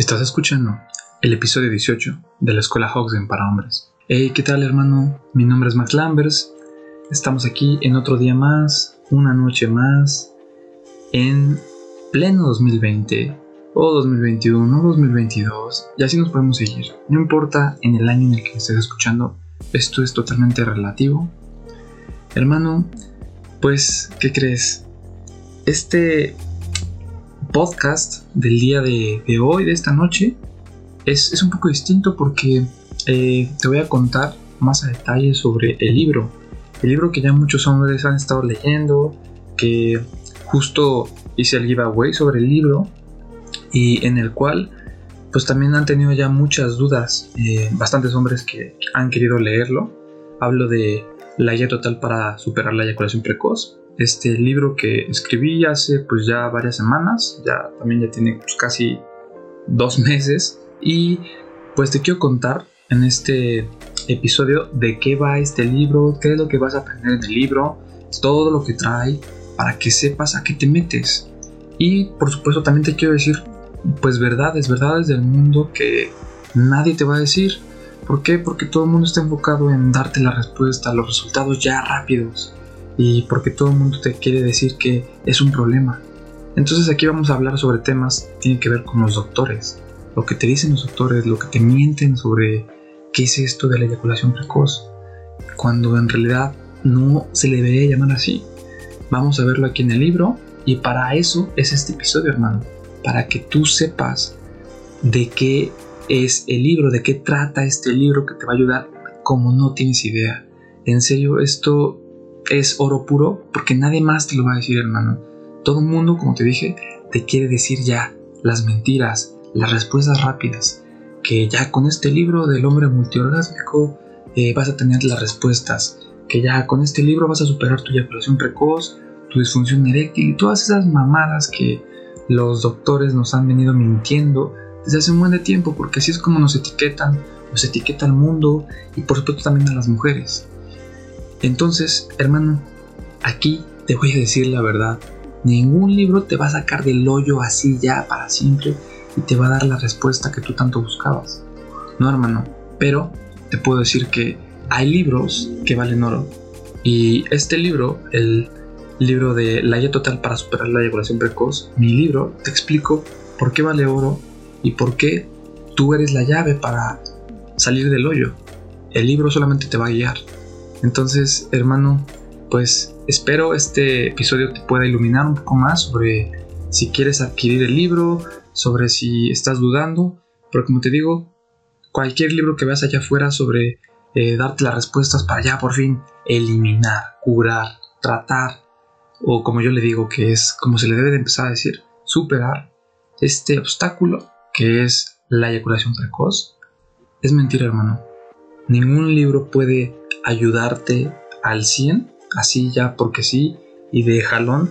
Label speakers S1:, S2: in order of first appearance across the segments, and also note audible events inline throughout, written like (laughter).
S1: Estás escuchando el episodio 18 de la Escuela Hoxden para Hombres. Hey, ¿qué tal hermano? Mi nombre es Max Lambers. Estamos aquí en otro día más, una noche más, en pleno 2020, o 2021, o 2022, y así nos podemos seguir. No importa en el año en el que estés escuchando, esto es totalmente relativo. Hermano, pues, ¿qué crees? Este podcast del día de, hoy, de esta noche, es, un poco distinto porque eh, te voy a contar más a detalle sobre el libro. El libro que ya muchos hombres han estado leyendo, que justo hice el giveaway sobre el libro y en el cual pues también han tenido ya muchas dudas, eh, bastantes hombres que han querido leerlo. Hablo de La guía total para superar la eyaculación precoz, este libro que escribí hace pues ya varias semanas, ya también ya tiene pues, casi dos (laughs) meses y pues te quiero contar en este episodio de qué va este libro, qué es lo que vas a aprender en el libro, todo lo que trae para que sepas a qué te metes. Y por supuesto también te quiero decir pues verdades, verdades del mundo que nadie te va a decir. ¿Por qué? Porque todo el mundo está enfocado en darte la respuesta, los resultados ya rápidos y porque todo el mundo te quiere decir que es un problema. Entonces aquí vamos a hablar sobre temas que tienen que ver con los doctores, lo que te dicen los doctores, lo que te mienten sobre qué es esto de la eyaculación precoz, cuando en realidad no se le debería llamar así. Vamos a verlo aquí en el libro y para eso es este episodio, hermano, para que tú sepas de qué es el libro, de qué trata este libro que te va a ayudar como no tienes idea. En serio, esto es oro puro porque nadie más te lo va a decir, hermano. Todo el mundo, como te dije, te quiere decir ya las mentiras, las respuestas rápidas. Que ya con este libro del hombre multiorgásmico eh, vas a tener las respuestas. Que ya con este libro vas a superar tu eyaculación precoz, tu disfunción eréctil y todas esas mamadas que los doctores nos han venido mintiendo desde hace un buen de tiempo, porque así es como nos etiquetan, nos etiqueta al mundo y por supuesto también a las mujeres. Entonces, hermano, aquí te voy a decir la verdad. Ningún libro te va a sacar del hoyo así ya para siempre y te va a dar la respuesta que tú tanto buscabas. No, hermano, pero te puedo decir que hay libros que valen oro. Y este libro, el libro de La guía total para superar la eyaculación precoz, mi libro, te explico por qué vale oro y por qué tú eres la llave para salir del hoyo. El libro solamente te va a guiar, entonces, hermano, pues espero este episodio te pueda iluminar un poco más sobre si quieres adquirir el libro, sobre si estás dudando, pero como te digo, cualquier libro que veas allá afuera sobre eh, darte las respuestas para ya por fin eliminar, curar, tratar, o como yo le digo que es como se le debe de empezar a decir, superar este obstáculo que es la eyaculación precoz, es mentira hermano. Ningún libro puede ayudarte al 100, así ya porque sí, y de jalón,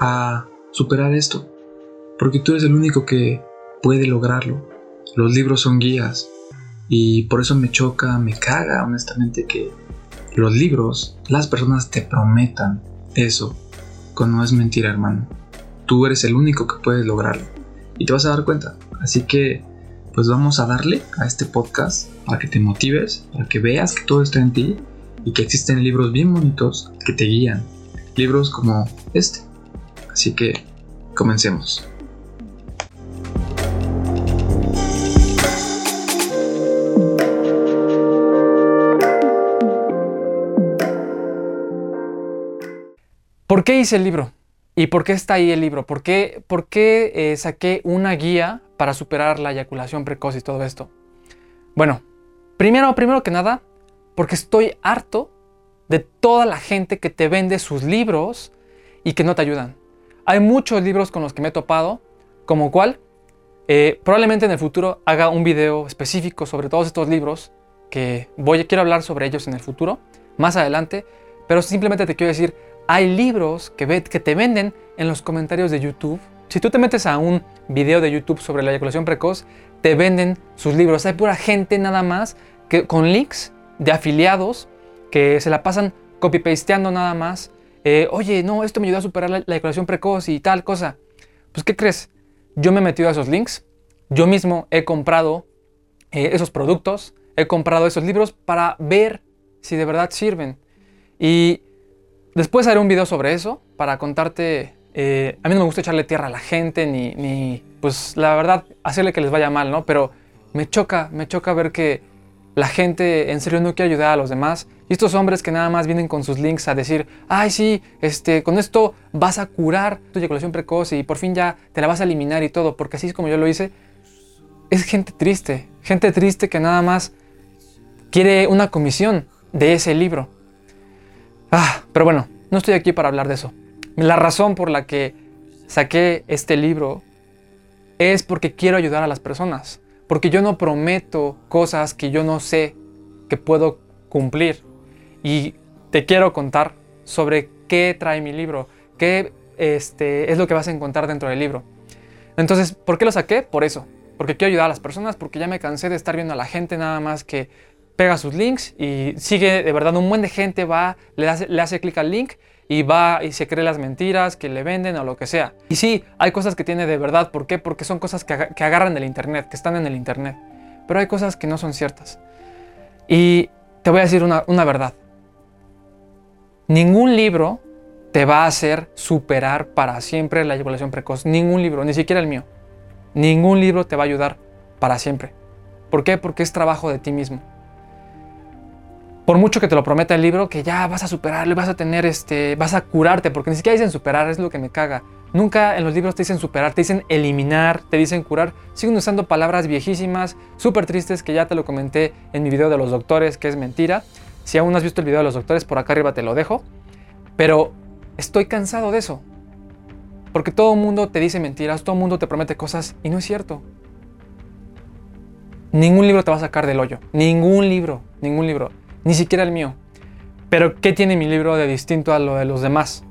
S1: a superar esto. Porque tú eres el único que puede lograrlo. Los libros son guías. Y por eso me choca, me caga honestamente que los libros, las personas te prometan eso. Cuando es mentira, hermano. Tú eres el único que puede lograrlo. Y te vas a dar cuenta. Así que, pues vamos a darle a este podcast para que te motives, para que veas que todo está en ti y que existen libros bien bonitos que te guían. Libros como este. Así que comencemos.
S2: ¿Por qué hice el libro? ¿Y por qué está ahí el libro? ¿Por qué, por qué eh, saqué una guía para superar la eyaculación precoz y todo esto? Bueno, primero, primero que nada, porque estoy harto de toda la gente que te vende sus libros y que no te ayudan. Hay muchos libros con los que me he topado, como cual eh, probablemente en el futuro haga un video específico sobre todos estos libros que voy, quiero hablar sobre ellos en el futuro, más adelante, pero simplemente te quiero decir, hay libros que, que te venden en los comentarios de YouTube. Si tú te metes a un video de YouTube sobre la eyaculación precoz, te venden sus libros. Hay pura gente nada más que, con links de afiliados que se la pasan copy-pasteando nada más. Eh, Oye, no, esto me ayudó a superar la, la, eyaculación precoz y tal cosa. Pues, ¿qué crees? Yo me he metido a esos links, yo mismo he comprado eh, esos productos, he comprado esos libros para ver si de verdad sirven. Y después haré un video sobre eso para contarte. Eh, a mí no me gusta echarle tierra a la gente ni, ni, pues la verdad, hacerle que les vaya mal, ¿no? Pero me choca, me choca ver que la gente en serio no quiere ayudar a los demás. Y estos hombres que nada más vienen con sus links a decir, ay sí, este, con esto vas a curar tu eyaculación precoz y por fin ya te la vas a eliminar y todo, porque así es como yo lo hice. Es gente triste, gente triste que nada más quiere una comisión de ese libro. Ah, pero bueno, no estoy aquí para hablar de eso. La razón por la que saqué este libro es porque quiero ayudar a las personas porque yo no prometo cosas que yo no sé que puedo cumplir. Y te quiero contar sobre qué trae mi libro, qué este, es lo que vas a encontrar dentro del libro. Entonces, ¿por qué lo saqué? Por eso. Porque quiero ayudar a las personas, porque ya me cansé de estar viendo a la gente nada más que pega sus links y sigue de verdad un buen de gente va, le hace, le hace clic al link y va y se cree las mentiras que le venden o lo que sea. Y sí, hay cosas que tiene de verdad. ¿Por qué? Porque son cosas que, agarran del Internet, que están en el Internet. Pero hay cosas que no son ciertas. Y te voy a decir una, una verdad. Ningún libro te va a hacer superar para siempre la eyaculación precoz. Ningún libro, ni siquiera el mío. Ningún libro te va a ayudar para siempre. ¿Por qué? Porque es trabajo de ti mismo por mucho que te lo prometa el libro, que ya vas a superarlo, vas a tener este, vas a curarte, porque ni siquiera dicen superar, es lo que me caga. Nunca en los libros te dicen superar, te dicen eliminar, te dicen curar. Siguen usando palabras viejísimas, súper tristes, que ya te lo comenté en mi video de los doctores, que es mentira. Si aún no has visto el video de los doctores, por acá arriba te lo dejo. Pero estoy cansado de eso. Porque todo el mundo te dice mentiras, todo el mundo te promete cosas y no es cierto. Ningún libro te va a sacar del hoyo. Ningún libro, ningún libro ni siquiera el mío. Pero ¿qué tiene mi libro de distinto a lo de los demás?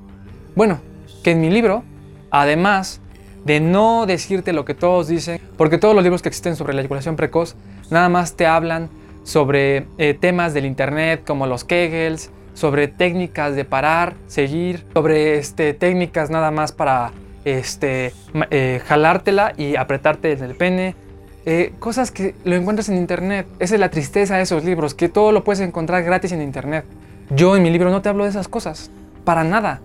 S2: Bueno, que en mi libro, además de no decirte lo que todos dicen, porque todos los libros que existen sobre la eyaculación precoz nada más te hablan sobre eh, temas del internet como los Kegels, sobre técnicas de parar, seguir, sobre este, técnicas nada más para este, eh, jalártela y apretarte en el pene, eh, cosas que lo encuentras en internet. Esa es la tristeza de esos libros, que todo lo puedes encontrar gratis en internet. Yo en mi libro no te hablo de esas cosas, para nada.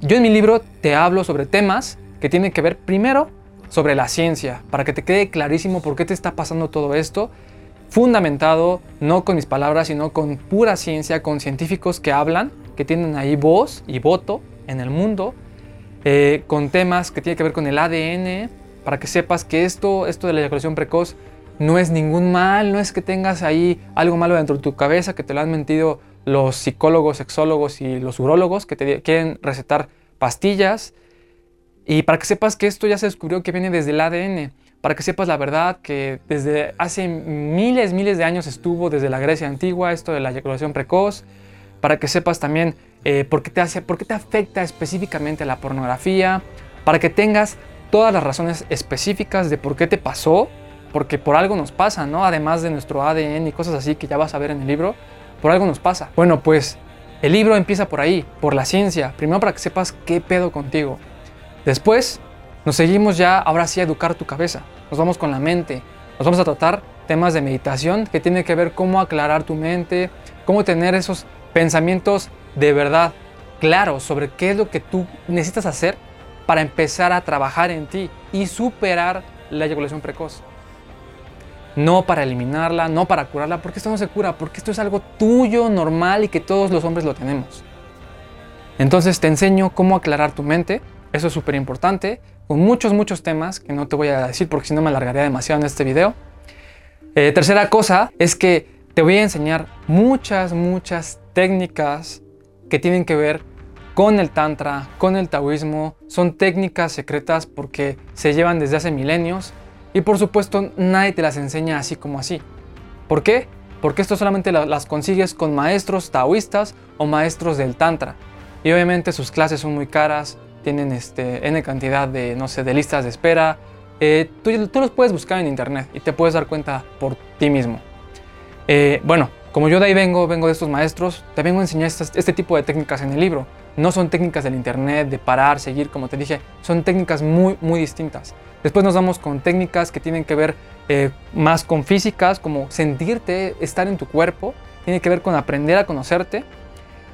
S2: Yo en mi libro te hablo sobre temas que tienen que ver primero sobre la ciencia, para que te quede clarísimo por qué te está pasando todo esto, fundamentado no con mis palabras, sino con pura ciencia, con científicos que hablan, que tienen ahí voz y voto en el mundo, eh, con temas que tienen que ver con el ADN, para que sepas que esto, esto de la eyaculación precoz no es ningún mal, no es que tengas ahí algo malo dentro de tu cabeza, que te lo han mentido los psicólogos, sexólogos y los urólogos que te quieren recetar pastillas. Y para que sepas que esto ya se descubrió que viene desde el ADN, para que sepas la verdad que desde hace miles, miles de años estuvo desde la Grecia antigua esto de la eyaculación precoz, para que sepas también eh, por, qué te hace, por qué te afecta específicamente la pornografía, para que tengas todas las razones específicas de por qué te pasó, porque por algo nos pasa, ¿no? Además de nuestro ADN y cosas así que ya vas a ver en el libro, por algo nos pasa. Bueno, pues el libro empieza por ahí, por la ciencia, primero para que sepas qué pedo contigo. Después nos seguimos ya, ahora sí, a educar tu cabeza. Nos vamos con la mente. Nos vamos a tratar temas de meditación que tiene que ver cómo aclarar tu mente, cómo tener esos pensamientos de verdad claros sobre qué es lo que tú necesitas hacer para empezar a trabajar en ti y superar la eyaculación precoz. No para eliminarla, no para curarla, porque esto no se cura, porque esto es algo tuyo, normal y que todos los hombres lo tenemos. Entonces te enseño cómo aclarar tu mente, eso es súper importante, con muchos, muchos temas que no te voy a decir porque si no me alargaría demasiado en este video. Eh, tercera cosa es que te voy a enseñar muchas, muchas técnicas que tienen que ver con el tantra, con el taoísmo, son técnicas secretas porque se llevan desde hace milenios y por supuesto nadie te las enseña así como así. ¿Por qué? Porque esto solamente las consigues con maestros taoístas o maestros del tantra. Y obviamente sus clases son muy caras, tienen este, N cantidad de, no sé, de listas de espera. Eh, tú, los puedes buscar en internet y te puedes dar cuenta por ti mismo. Eh, bueno, como yo de ahí vengo, vengo de estos maestros, te vengo a enseñar este tipo de técnicas en el libro no son técnicas del internet, de parar, seguir, como te dije, son técnicas muy, muy distintas. Después nos vamos con técnicas que tienen que ver eh, más con físicas, como sentirte, estar en tu cuerpo, tiene que ver con aprender a conocerte.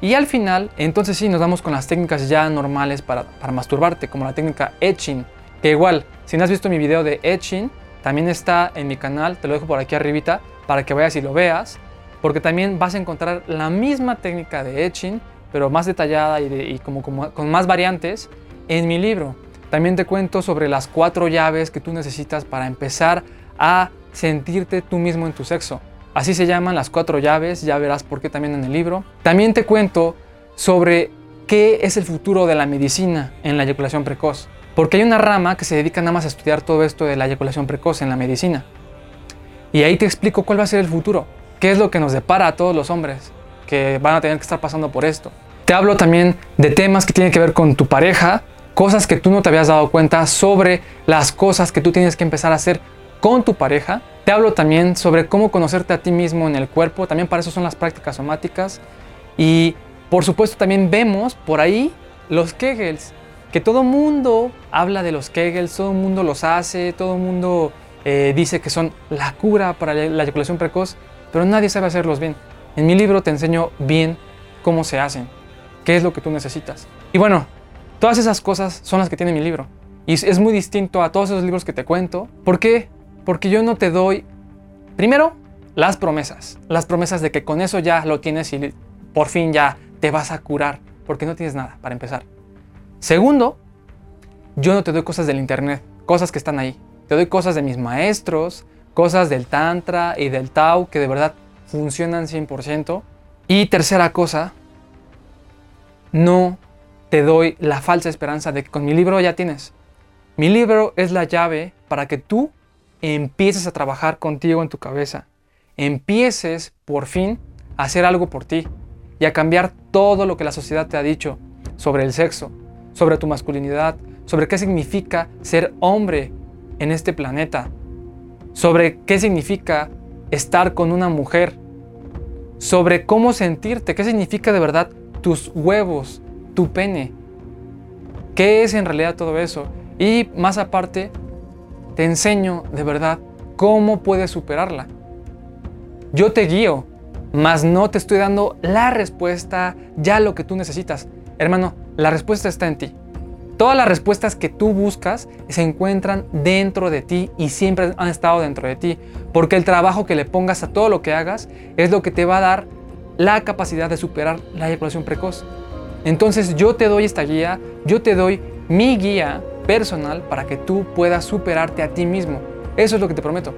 S2: Y al final, entonces sí, nos vamos con las técnicas ya normales para, para masturbarte, como la técnica etching, que igual, si no has visto mi video de etching, también está en mi canal, te lo dejo por aquí arribita, para que vayas y lo veas, porque también vas a encontrar la misma técnica de etching, pero más detallada y, como, con más variantes en mi libro. También te cuento sobre las cuatro llaves que tú necesitas para empezar a sentirte tú mismo en tu sexo. Así se llaman las cuatro llaves, ya verás por qué también en el libro. También te cuento sobre qué es el futuro de la medicina en la eyaculación precoz. Porque hay una rama que se dedica nada más a estudiar todo esto de la eyaculación precoz en la medicina. Y ahí te explico cuál va a ser el futuro, qué es lo que nos depara a todos los hombres que van a tener que estar pasando por esto. Te hablo también de temas que tienen que ver con tu pareja, cosas que tú no te habías dado cuenta sobre las cosas que tú tienes que empezar a hacer con tu pareja. Te hablo también sobre cómo conocerte a ti mismo en el cuerpo, también para eso son las prácticas somáticas. Y por supuesto también vemos por ahí los Kegels, que todo mundo habla de los Kegels, todo mundo los hace, todo mundo eh, dice que son la cura para la eyaculación precoz, pero nadie sabe hacerlos bien. En mi libro te enseño bien cómo se hacen, qué es lo que tú necesitas. Y bueno, todas esas cosas son las que tiene mi libro. Y es muy distinto a todos esos libros que te cuento. ¿Por qué? Porque yo no te doy, primero, las promesas. Las promesas de que con eso ya lo tienes y por fin ya te vas a curar, porque no tienes nada para empezar. Segundo, yo no te doy cosas del internet, cosas que están ahí. Te doy cosas de mis maestros, cosas del Tantra y del Tao que de verdad funcionan 100%. Y tercera cosa, no te doy la falsa esperanza de que con mi libro ya tienes. Mi libro es la llave para que tú empieces a trabajar contigo en tu cabeza. Empieces por fin a hacer algo por ti y a cambiar todo lo que la sociedad te ha dicho sobre el sexo, sobre tu masculinidad, sobre qué significa ser hombre en este planeta, sobre qué significa estar con una mujer, sobre cómo sentirte, qué significa de verdad tus huevos, tu pene, qué es en realidad todo eso. Y más aparte, te enseño de verdad cómo puedes superarla. Yo te guío, mas no te estoy dando la respuesta, ya lo que tú necesitas. Hermano, la respuesta está en ti. Todas las respuestas que tú buscas se encuentran dentro de ti y siempre han estado dentro de ti, porque el trabajo que le pongas a todo lo que hagas es lo que te va a dar la capacidad de superar la eyaculación precoz. Entonces yo te doy esta guía, yo te doy mi guía personal para que tú puedas superarte a ti mismo. Eso es lo que te prometo.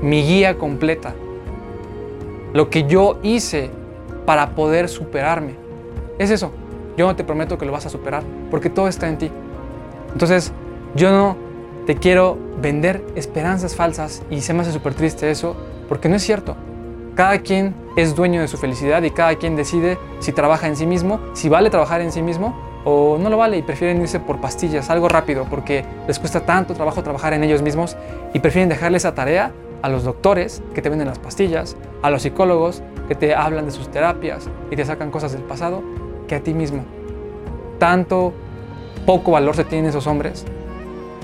S2: Mi guía completa. Lo que yo hice para poder superarme. Es eso. Yo no te prometo que lo vas a superar, porque todo está en ti. Entonces, yo no te quiero vender esperanzas falsas y se me hace súper triste eso, porque no es cierto. Cada quien es dueño de su felicidad y cada quien decide si trabaja en sí mismo, si vale trabajar en sí mismo o no lo vale y prefieren irse por pastillas, algo rápido, porque les cuesta tanto trabajo trabajar en ellos mismos y prefieren dejarle esa tarea a los doctores que te venden las pastillas, a los psicólogos que te hablan de sus terapias y te sacan cosas del pasado que a ti mismo. Tanto poco valor se tienen esos hombres.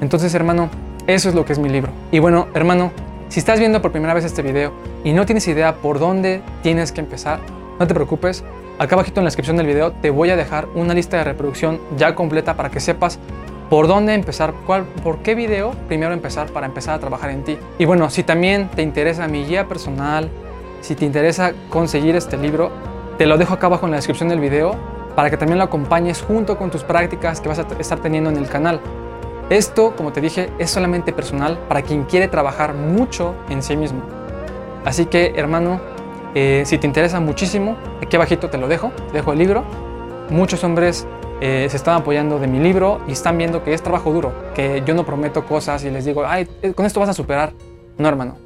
S2: Entonces, hermano, eso es lo que es mi libro. Y bueno, hermano, si estás viendo por primera vez este video y no tienes idea por dónde tienes que empezar, no te preocupes. Acá abajito en la descripción del video te voy a dejar una lista de reproducción ya completa para que sepas por dónde empezar, cuál, por qué video primero empezar para empezar a trabajar en ti. Y bueno, si también te interesa mi guía personal, si te interesa conseguir este libro, te lo dejo acá abajo en la descripción del video para que también lo acompañes junto con tus prácticas que vas a estar teniendo en el canal. Esto, como te dije, es solamente personal para quien quiere trabajar mucho en sí mismo. Así que, hermano, eh, si te interesa muchísimo, aquí abajito te lo dejo, dejo el libro. Muchos hombres eh, se están apoyando de mi libro y están viendo que es trabajo duro, que yo no prometo cosas y les digo, ay, eh, con esto vas a superar. No, hermano.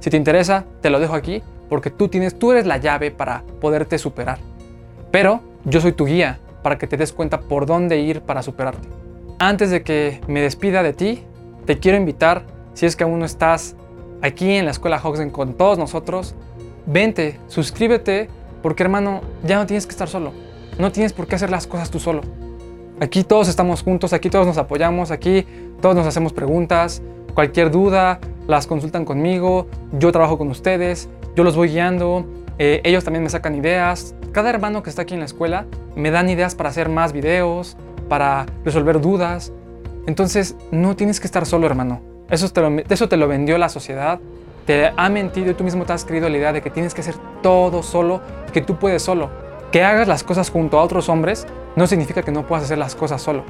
S2: Si te interesa, te lo dejo aquí porque tú tienes, tú eres la llave para poderte superar. Pero yo soy tu guía para que te des cuenta por dónde ir para superarte. Antes de que me despida de ti, te quiero invitar, si es que aún no estás aquí en la escuela Hoxen con todos nosotros, vente, suscríbete, porque hermano, ya no tienes que estar solo. no tienes por qué hacer las cosas tú solo. Aquí todos estamos juntos, aquí todos nos apoyamos, aquí todos nos hacemos preguntas, cualquier duda, las consultan conmigo, yo trabajo con ustedes, yo los voy guiando, eh, ellos también me sacan ideas. Cada hermano que está aquí en la escuela me dan ideas para hacer más videos, para resolver dudas. Entonces no tienes que estar solo, hermano. Eso te, lo, eso te lo vendió la sociedad, te ha mentido y tú mismo te has creído la idea de que tienes que hacer todo solo, que tú puedes solo. Que hagas las cosas junto a otros hombres no significa que no puedas hacer las cosas solo.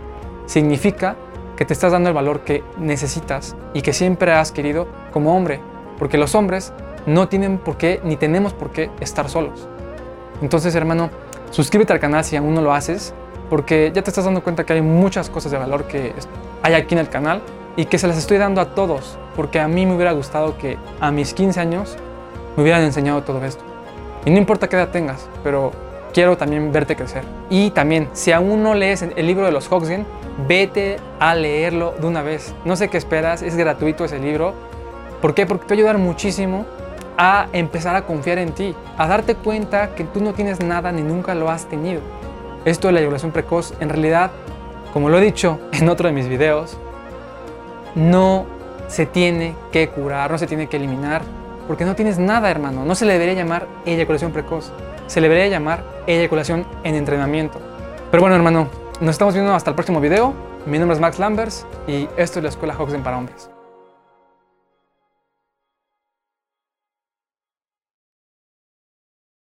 S2: Significa que te estás dando el valor que necesitas y que siempre has querido como hombre. Porque los hombres no tienen por qué ni tenemos por qué estar solos. Entonces, hermano, suscríbete al canal si aún no lo haces, porque ya te estás dando cuenta que hay muchas cosas de valor que hay aquí en el canal y que se las estoy dando a todos, porque a mí me hubiera gustado que a mis 15 años me hubieran enseñado todo esto. Y no importa qué edad tengas, pero quiero también verte crecer. Y también, si aún no lees el libro de los Hoxgen, vete a leerlo de una vez. No sé qué esperas, es gratuito ese libro. ¿Por qué? Porque te va a ayudar muchísimo a empezar a confiar en ti, a darte cuenta que tú no tienes nada ni nunca lo has tenido. Esto de la eyaculación precoz, en realidad, como lo he dicho (laughs) en otro de mis videos, no se tiene que curar, no se tiene que eliminar, porque no tienes nada, hermano. No se le debería llamar eyaculación precoz, se le debería llamar eyaculación en entrenamiento. Pero bueno, hermano, nos estamos viendo hasta el próximo video. Mi nombre es Max Lambers y esto es la Escuela Hoxen para Hombres.